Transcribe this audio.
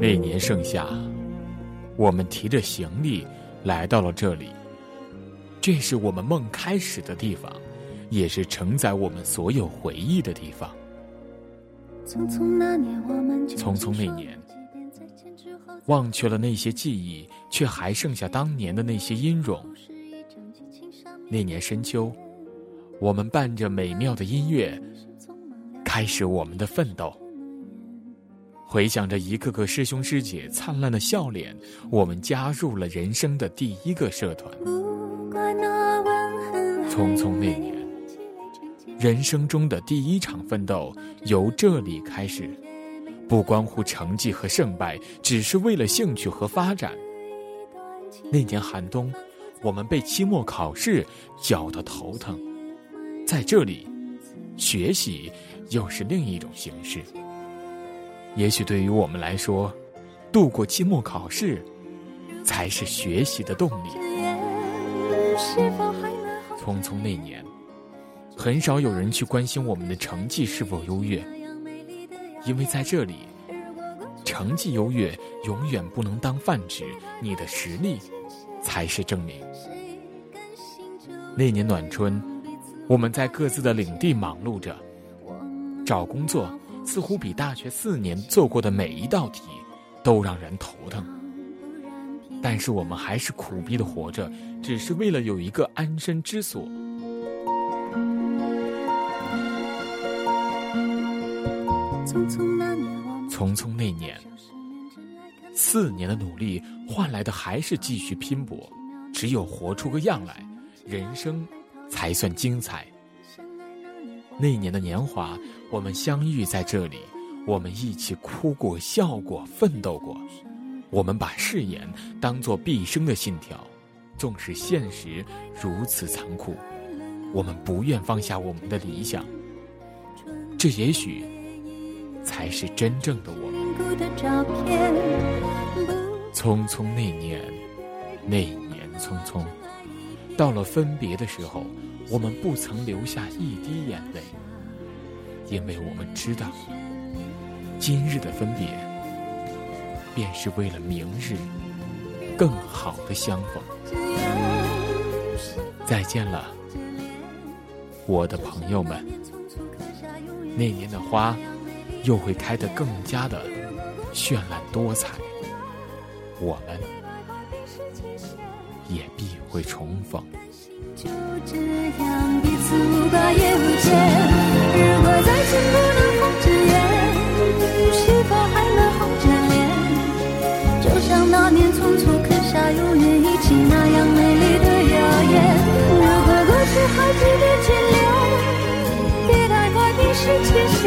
那年盛夏，我们提着行李来到了这里。这是我们梦开始的地方，也是承载我们所有回忆的地方。匆匆那年，我们匆匆那年，忘却了那些记忆，却还剩下当年的那些音容。那年深秋，我们伴着美妙的音乐，开始我们的奋斗。回想着一个个师兄师姐灿烂的笑脸，我们加入了人生的第一个社团。匆匆那年，人生中的第一场奋斗由这里开始，不关乎成绩和胜败，只是为了兴趣和发展。那年寒冬，我们被期末考试搅得头疼，在这里，学习又是另一种形式。也许对于我们来说，度过期末考试，才是学习的动力。匆匆那年，很少有人去关心我们的成绩是否优越，因为在这里，成绩优越永远不能当饭吃，你的实力才是证明。那年暖春，我们在各自的领地忙碌着，找工作似乎比大学四年做过的每一道题都让人头疼，但是我们还是苦逼的活着。只是为了有一个安身之所。匆匆那年，匆匆那年，四年的努力换来的还是继续拼搏。只有活出个样来，人生才算精彩。那年的年华，我们相遇在这里，我们一起哭过、笑过、奋斗过。我们把誓言当作毕生的信条。纵使现实如此残酷，我们不愿放下我们的理想。这也许才是真正的我们。匆匆那年，那年匆匆，到了分别的时候，我们不曾留下一滴眼泪，因为我们知道，今日的分别，便是为了明日更好的相逢。再见了，我的朋友们。那年的花又会开得更加的绚烂多彩，我们也必会重逢。就这样彼此无挂也无牵。如果再见不能红着眼，是否还能红着脸？就像那年匆促刻下永远一起那样美丽的谣言。如果过去还值得眷恋，别太快冰释前嫌。